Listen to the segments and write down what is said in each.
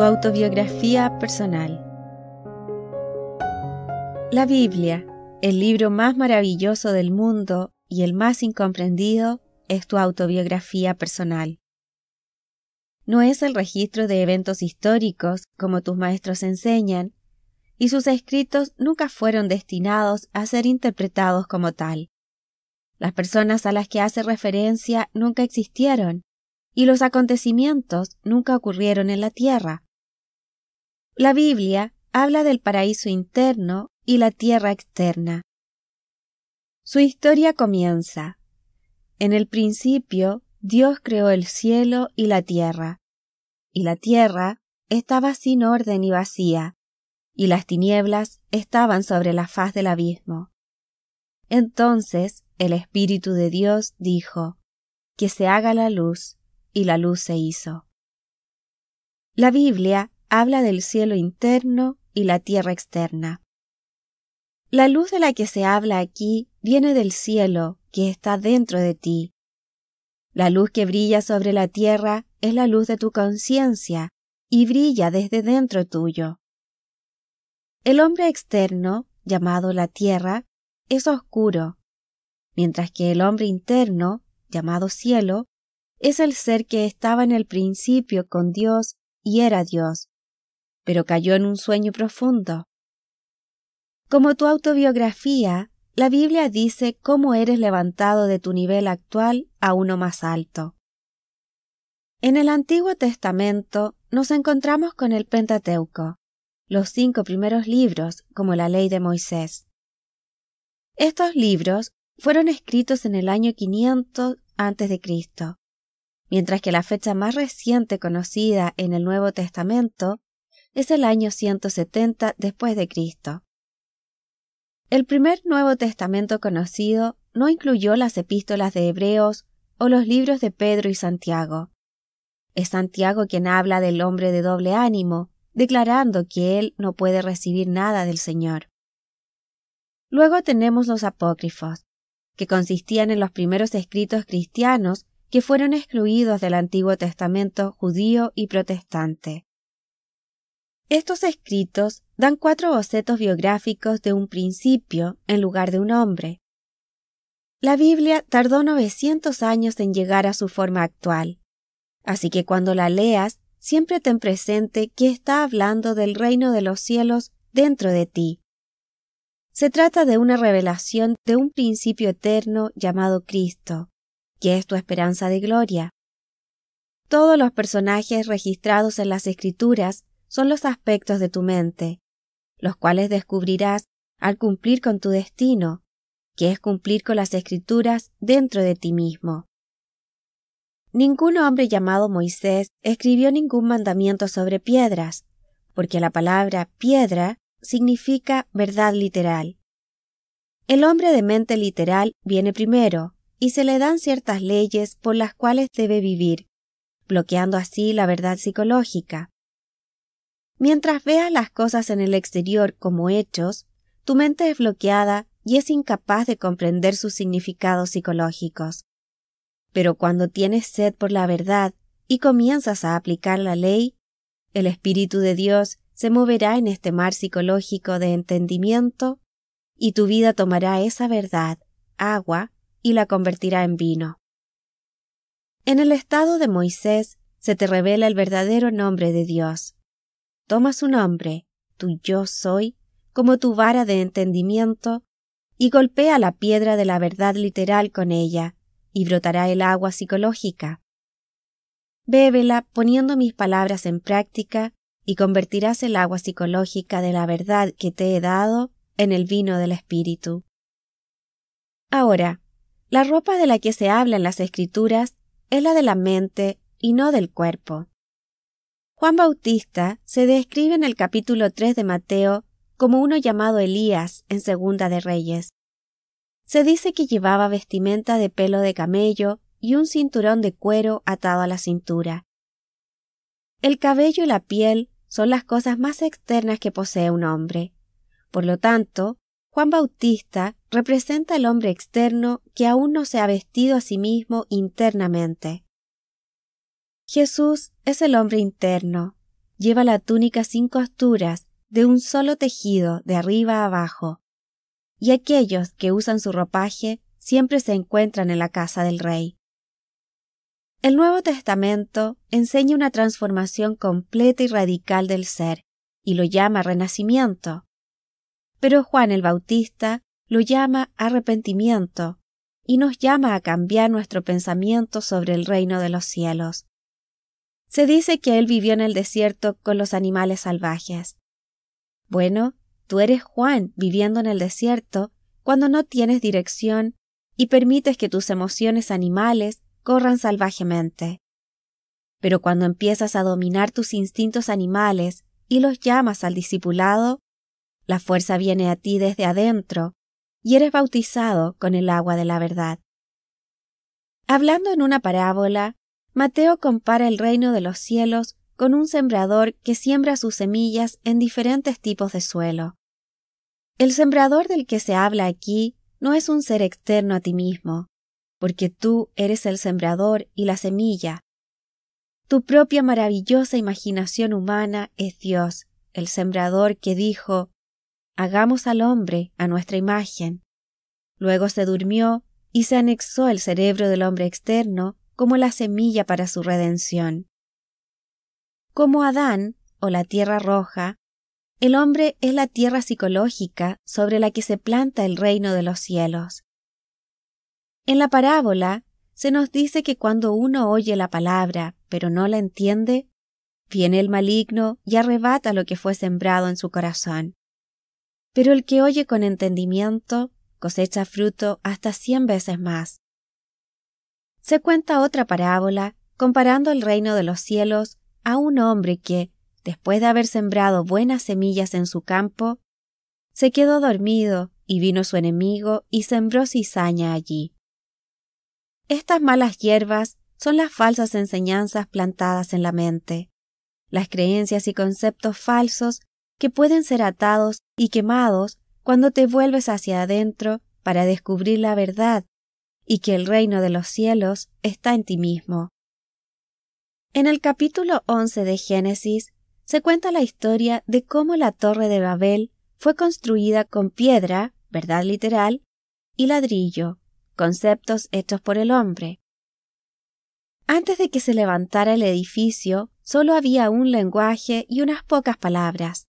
tu autobiografía personal. La Biblia, el libro más maravilloso del mundo y el más incomprendido, es tu autobiografía personal. No es el registro de eventos históricos como tus maestros enseñan, y sus escritos nunca fueron destinados a ser interpretados como tal. Las personas a las que hace referencia nunca existieron, y los acontecimientos nunca ocurrieron en la tierra. La Biblia habla del paraíso interno y la tierra externa. Su historia comienza. En el principio Dios creó el cielo y la tierra, y la tierra estaba sin orden y vacía, y las tinieblas estaban sobre la faz del abismo. Entonces el Espíritu de Dios dijo, que se haga la luz, y la luz se hizo. La Biblia habla del cielo interno y la tierra externa. La luz de la que se habla aquí viene del cielo que está dentro de ti. La luz que brilla sobre la tierra es la luz de tu conciencia y brilla desde dentro tuyo. El hombre externo, llamado la tierra, es oscuro, mientras que el hombre interno, llamado cielo, es el ser que estaba en el principio con Dios y era Dios, pero cayó en un sueño profundo. Como tu autobiografía, la Biblia dice cómo eres levantado de tu nivel actual a uno más alto. En el Antiguo Testamento nos encontramos con el Pentateuco, los cinco primeros libros como la ley de Moisés. Estos libros fueron escritos en el año 500 a.C mientras que la fecha más reciente conocida en el Nuevo Testamento es el año 170 después de Cristo. El primer Nuevo Testamento conocido no incluyó las epístolas de Hebreos o los libros de Pedro y Santiago. Es Santiago quien habla del hombre de doble ánimo, declarando que él no puede recibir nada del Señor. Luego tenemos los apócrifos, que consistían en los primeros escritos cristianos que fueron excluidos del Antiguo Testamento judío y protestante. Estos escritos dan cuatro bocetos biográficos de un principio en lugar de un hombre. La Biblia tardó 900 años en llegar a su forma actual, así que cuando la leas, siempre ten presente que está hablando del reino de los cielos dentro de ti. Se trata de una revelación de un principio eterno llamado Cristo, que es tu esperanza de gloria. Todos los personajes registrados en las escrituras son los aspectos de tu mente, los cuales descubrirás al cumplir con tu destino, que es cumplir con las escrituras dentro de ti mismo. Ningún hombre llamado Moisés escribió ningún mandamiento sobre piedras, porque la palabra piedra significa verdad literal. El hombre de mente literal viene primero, y se le dan ciertas leyes por las cuales debe vivir, bloqueando así la verdad psicológica. Mientras veas las cosas en el exterior como hechos, tu mente es bloqueada y es incapaz de comprender sus significados psicológicos. Pero cuando tienes sed por la verdad y comienzas a aplicar la ley, el Espíritu de Dios se moverá en este mar psicológico de entendimiento y tu vida tomará esa verdad, agua, y la convertirá en vino. En el estado de Moisés se te revela el verdadero nombre de Dios. Toma su nombre, tu yo soy, como tu vara de entendimiento, y golpea la piedra de la verdad literal con ella, y brotará el agua psicológica. Bébela poniendo mis palabras en práctica, y convertirás el agua psicológica de la verdad que te he dado en el vino del Espíritu. Ahora, la ropa de la que se habla en las escrituras es la de la mente y no del cuerpo. Juan Bautista se describe en el capítulo 3 de Mateo como uno llamado Elías en Segunda de Reyes. Se dice que llevaba vestimenta de pelo de camello y un cinturón de cuero atado a la cintura. El cabello y la piel son las cosas más externas que posee un hombre. Por lo tanto, Juan Bautista representa el hombre externo que aún no se ha vestido a sí mismo internamente. Jesús es el hombre interno, lleva la túnica sin costuras, de un solo tejido, de arriba a abajo. Y aquellos que usan su ropaje siempre se encuentran en la casa del rey. El Nuevo Testamento enseña una transformación completa y radical del ser, y lo llama renacimiento. Pero Juan el Bautista lo llama arrepentimiento, y nos llama a cambiar nuestro pensamiento sobre el reino de los cielos. Se dice que él vivió en el desierto con los animales salvajes. Bueno, tú eres Juan viviendo en el desierto cuando no tienes dirección y permites que tus emociones animales corran salvajemente. Pero cuando empiezas a dominar tus instintos animales y los llamas al discipulado, la fuerza viene a ti desde adentro y eres bautizado con el agua de la verdad. Hablando en una parábola, Mateo compara el reino de los cielos con un sembrador que siembra sus semillas en diferentes tipos de suelo. El sembrador del que se habla aquí no es un ser externo a ti mismo, porque tú eres el sembrador y la semilla. Tu propia maravillosa imaginación humana es Dios, el sembrador que dijo, Hagamos al hombre a nuestra imagen. Luego se durmió y se anexó el cerebro del hombre externo como la semilla para su redención. Como Adán, o la tierra roja, el hombre es la tierra psicológica sobre la que se planta el reino de los cielos. En la parábola se nos dice que cuando uno oye la palabra pero no la entiende, viene el maligno y arrebata lo que fue sembrado en su corazón. Pero el que oye con entendimiento cosecha fruto hasta cien veces más. Se cuenta otra parábola comparando el reino de los cielos a un hombre que, después de haber sembrado buenas semillas en su campo, se quedó dormido y vino su enemigo y sembró cizaña allí. Estas malas hierbas son las falsas enseñanzas plantadas en la mente, las creencias y conceptos falsos que pueden ser atados y quemados cuando te vuelves hacia adentro para descubrir la verdad y que el reino de los cielos está en ti mismo. En el capítulo 11 de Génesis se cuenta la historia de cómo la torre de Babel fue construida con piedra, verdad literal, y ladrillo, conceptos hechos por el hombre. Antes de que se levantara el edificio, solo había un lenguaje y unas pocas palabras.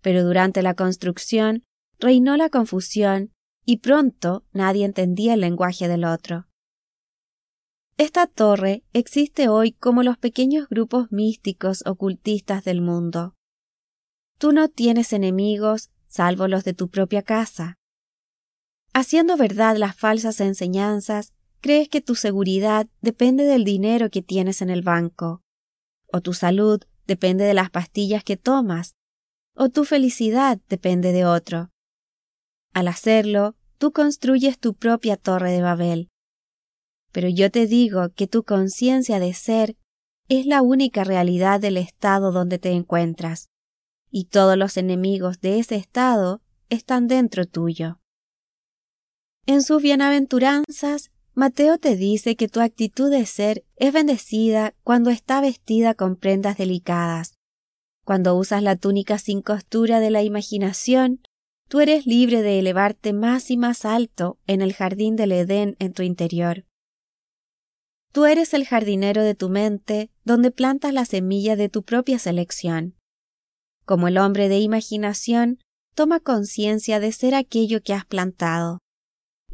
Pero durante la construcción reinó la confusión y pronto nadie entendía el lenguaje del otro. Esta torre existe hoy como los pequeños grupos místicos ocultistas del mundo. Tú no tienes enemigos salvo los de tu propia casa. Haciendo verdad las falsas enseñanzas, crees que tu seguridad depende del dinero que tienes en el banco, o tu salud depende de las pastillas que tomas, o tu felicidad depende de otro. Al hacerlo, tú construyes tu propia torre de Babel. Pero yo te digo que tu conciencia de ser es la única realidad del estado donde te encuentras, y todos los enemigos de ese estado están dentro tuyo. En sus bienaventuranzas, Mateo te dice que tu actitud de ser es bendecida cuando está vestida con prendas delicadas. Cuando usas la túnica sin costura de la imaginación, tú eres libre de elevarte más y más alto en el jardín del Edén en tu interior. Tú eres el jardinero de tu mente, donde plantas la semilla de tu propia selección. Como el hombre de imaginación, toma conciencia de ser aquello que has plantado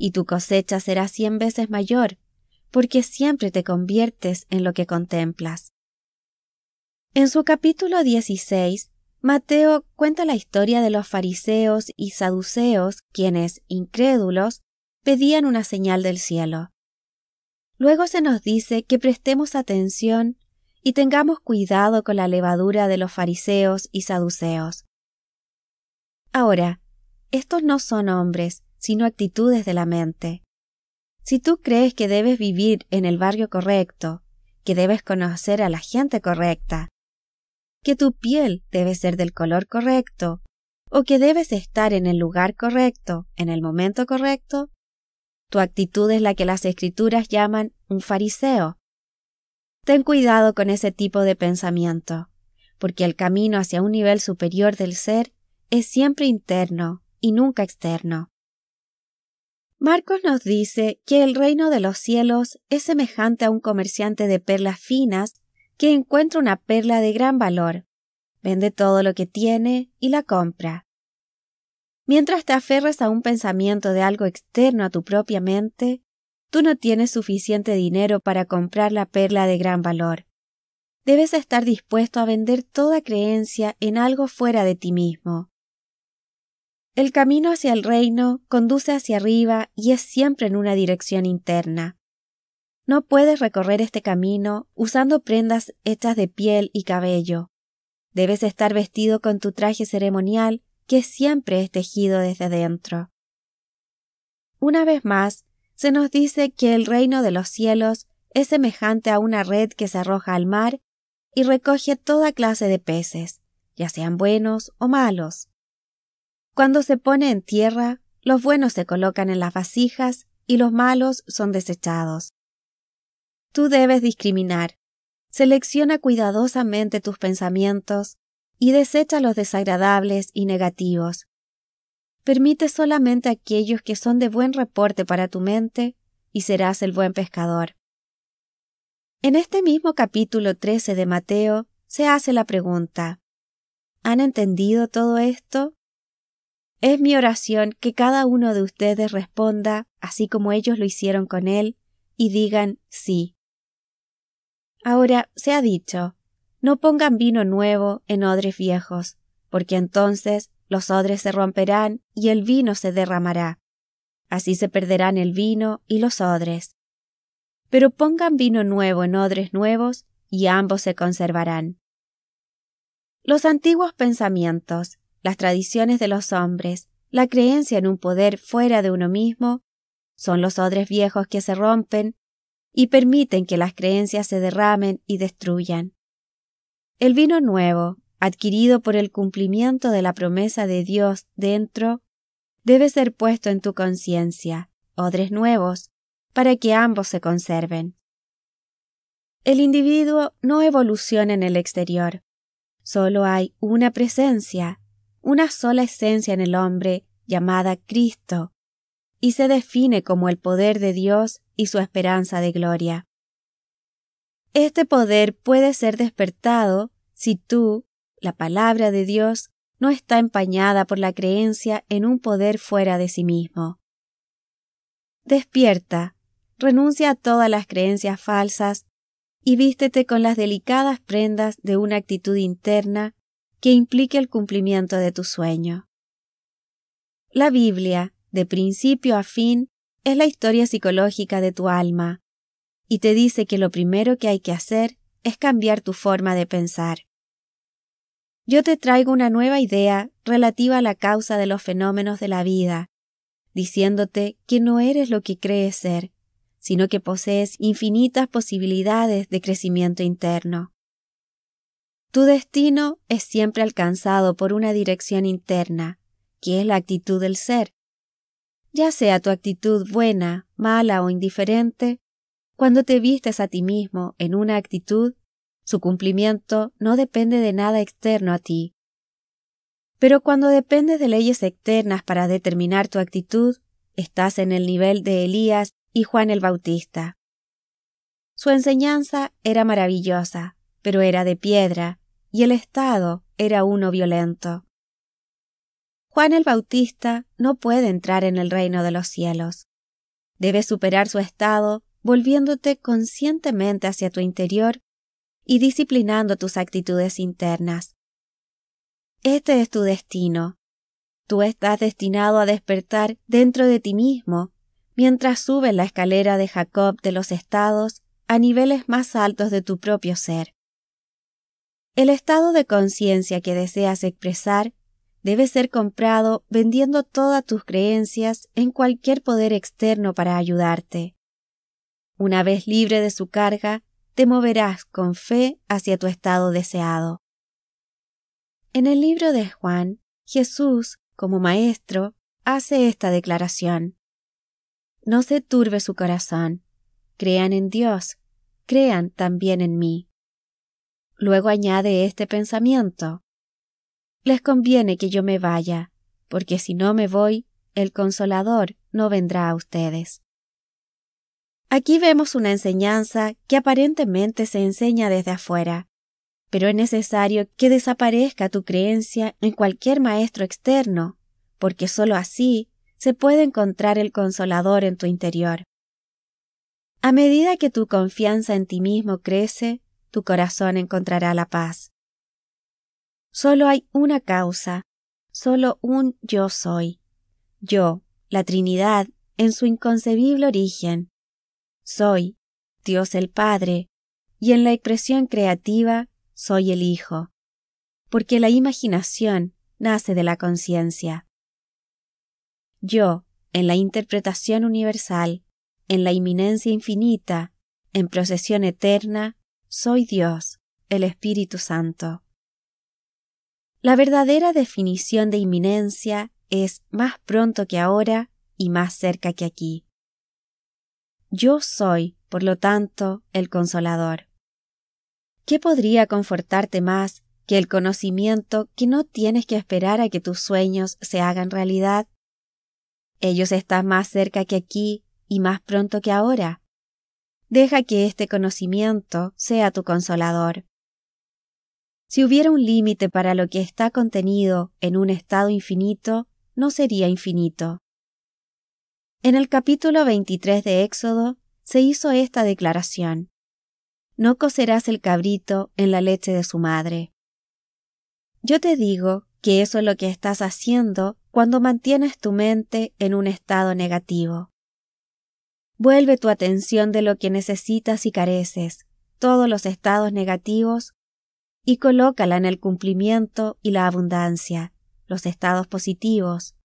y tu cosecha será cien veces mayor, porque siempre te conviertes en lo que contemplas. En su capítulo 16, Mateo cuenta la historia de los fariseos y saduceos, quienes, incrédulos, pedían una señal del cielo. Luego se nos dice que prestemos atención y tengamos cuidado con la levadura de los fariseos y saduceos. Ahora, estos no son hombres, sino actitudes de la mente. Si tú crees que debes vivir en el barrio correcto, que debes conocer a la gente correcta, que tu piel debe ser del color correcto, o que debes estar en el lugar correcto, en el momento correcto, tu actitud es la que las escrituras llaman un fariseo. Ten cuidado con ese tipo de pensamiento, porque el camino hacia un nivel superior del ser es siempre interno y nunca externo. Marcos nos dice que el reino de los cielos es semejante a un comerciante de perlas finas que encuentra una perla de gran valor, vende todo lo que tiene y la compra. Mientras te aferres a un pensamiento de algo externo a tu propia mente, tú no tienes suficiente dinero para comprar la perla de gran valor. Debes estar dispuesto a vender toda creencia en algo fuera de ti mismo. El camino hacia el reino conduce hacia arriba y es siempre en una dirección interna. No puedes recorrer este camino usando prendas hechas de piel y cabello. Debes estar vestido con tu traje ceremonial que siempre es tejido desde dentro. Una vez más, se nos dice que el reino de los cielos es semejante a una red que se arroja al mar y recoge toda clase de peces, ya sean buenos o malos. Cuando se pone en tierra, los buenos se colocan en las vasijas y los malos son desechados. Tú debes discriminar. Selecciona cuidadosamente tus pensamientos y desecha los desagradables y negativos. Permite solamente aquellos que son de buen reporte para tu mente y serás el buen pescador. En este mismo capítulo 13 de Mateo se hace la pregunta ¿Han entendido todo esto? Es mi oración que cada uno de ustedes responda, así como ellos lo hicieron con él, y digan sí. Ahora se ha dicho, no pongan vino nuevo en odres viejos, porque entonces los odres se romperán y el vino se derramará. Así se perderán el vino y los odres. Pero pongan vino nuevo en odres nuevos y ambos se conservarán. Los antiguos pensamientos, las tradiciones de los hombres, la creencia en un poder fuera de uno mismo, son los odres viejos que se rompen y permiten que las creencias se derramen y destruyan. El vino nuevo, adquirido por el cumplimiento de la promesa de Dios dentro, debe ser puesto en tu conciencia, odres nuevos, para que ambos se conserven. El individuo no evoluciona en el exterior. Solo hay una presencia, una sola esencia en el hombre llamada Cristo, y se define como el poder de Dios y su esperanza de gloria. Este poder puede ser despertado si tú, la palabra de Dios, no está empañada por la creencia en un poder fuera de sí mismo. Despierta, renuncia a todas las creencias falsas y vístete con las delicadas prendas de una actitud interna que implique el cumplimiento de tu sueño. La Biblia, de principio a fin, es la historia psicológica de tu alma, y te dice que lo primero que hay que hacer es cambiar tu forma de pensar. Yo te traigo una nueva idea relativa a la causa de los fenómenos de la vida, diciéndote que no eres lo que crees ser, sino que posees infinitas posibilidades de crecimiento interno. Tu destino es siempre alcanzado por una dirección interna, que es la actitud del ser. Ya sea tu actitud buena, mala o indiferente, cuando te vistes a ti mismo en una actitud, su cumplimiento no depende de nada externo a ti. Pero cuando dependes de leyes externas para determinar tu actitud, estás en el nivel de Elías y Juan el Bautista. Su enseñanza era maravillosa, pero era de piedra, y el Estado era uno violento. Juan el Bautista no puede entrar en el reino de los cielos. Debes superar su estado volviéndote conscientemente hacia tu interior y disciplinando tus actitudes internas. Este es tu destino. Tú estás destinado a despertar dentro de ti mismo mientras subes la escalera de Jacob de los estados a niveles más altos de tu propio ser. El estado de conciencia que deseas expresar debe ser comprado vendiendo todas tus creencias en cualquier poder externo para ayudarte. Una vez libre de su carga, te moverás con fe hacia tu estado deseado. En el libro de Juan, Jesús, como Maestro, hace esta declaración. No se turbe su corazón. Crean en Dios, crean también en mí. Luego añade este pensamiento. Les conviene que yo me vaya, porque si no me voy, el consolador no vendrá a ustedes. Aquí vemos una enseñanza que aparentemente se enseña desde afuera, pero es necesario que desaparezca tu creencia en cualquier maestro externo, porque sólo así se puede encontrar el consolador en tu interior. A medida que tu confianza en ti mismo crece, tu corazón encontrará la paz. Solo hay una causa, solo un yo soy. Yo, la Trinidad, en su inconcebible origen. Soy Dios el Padre, y en la expresión creativa soy el Hijo, porque la imaginación nace de la conciencia. Yo, en la interpretación universal, en la inminencia infinita, en procesión eterna, soy Dios, el Espíritu Santo. La verdadera definición de inminencia es más pronto que ahora y más cerca que aquí. Yo soy, por lo tanto, el consolador. ¿Qué podría confortarte más que el conocimiento que no tienes que esperar a que tus sueños se hagan realidad? Ellos están más cerca que aquí y más pronto que ahora. Deja que este conocimiento sea tu consolador. Si hubiera un límite para lo que está contenido en un estado infinito, no sería infinito. En el capítulo 23 de Éxodo se hizo esta declaración no cocerás el cabrito en la leche de su madre. Yo te digo que eso es lo que estás haciendo cuando mantienes tu mente en un estado negativo. Vuelve tu atención de lo que necesitas y careces, todos los estados negativos, y colócala en el cumplimiento y la abundancia, los estados positivos,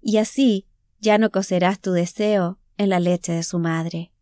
y así ya no cocerás tu deseo en la leche de su madre.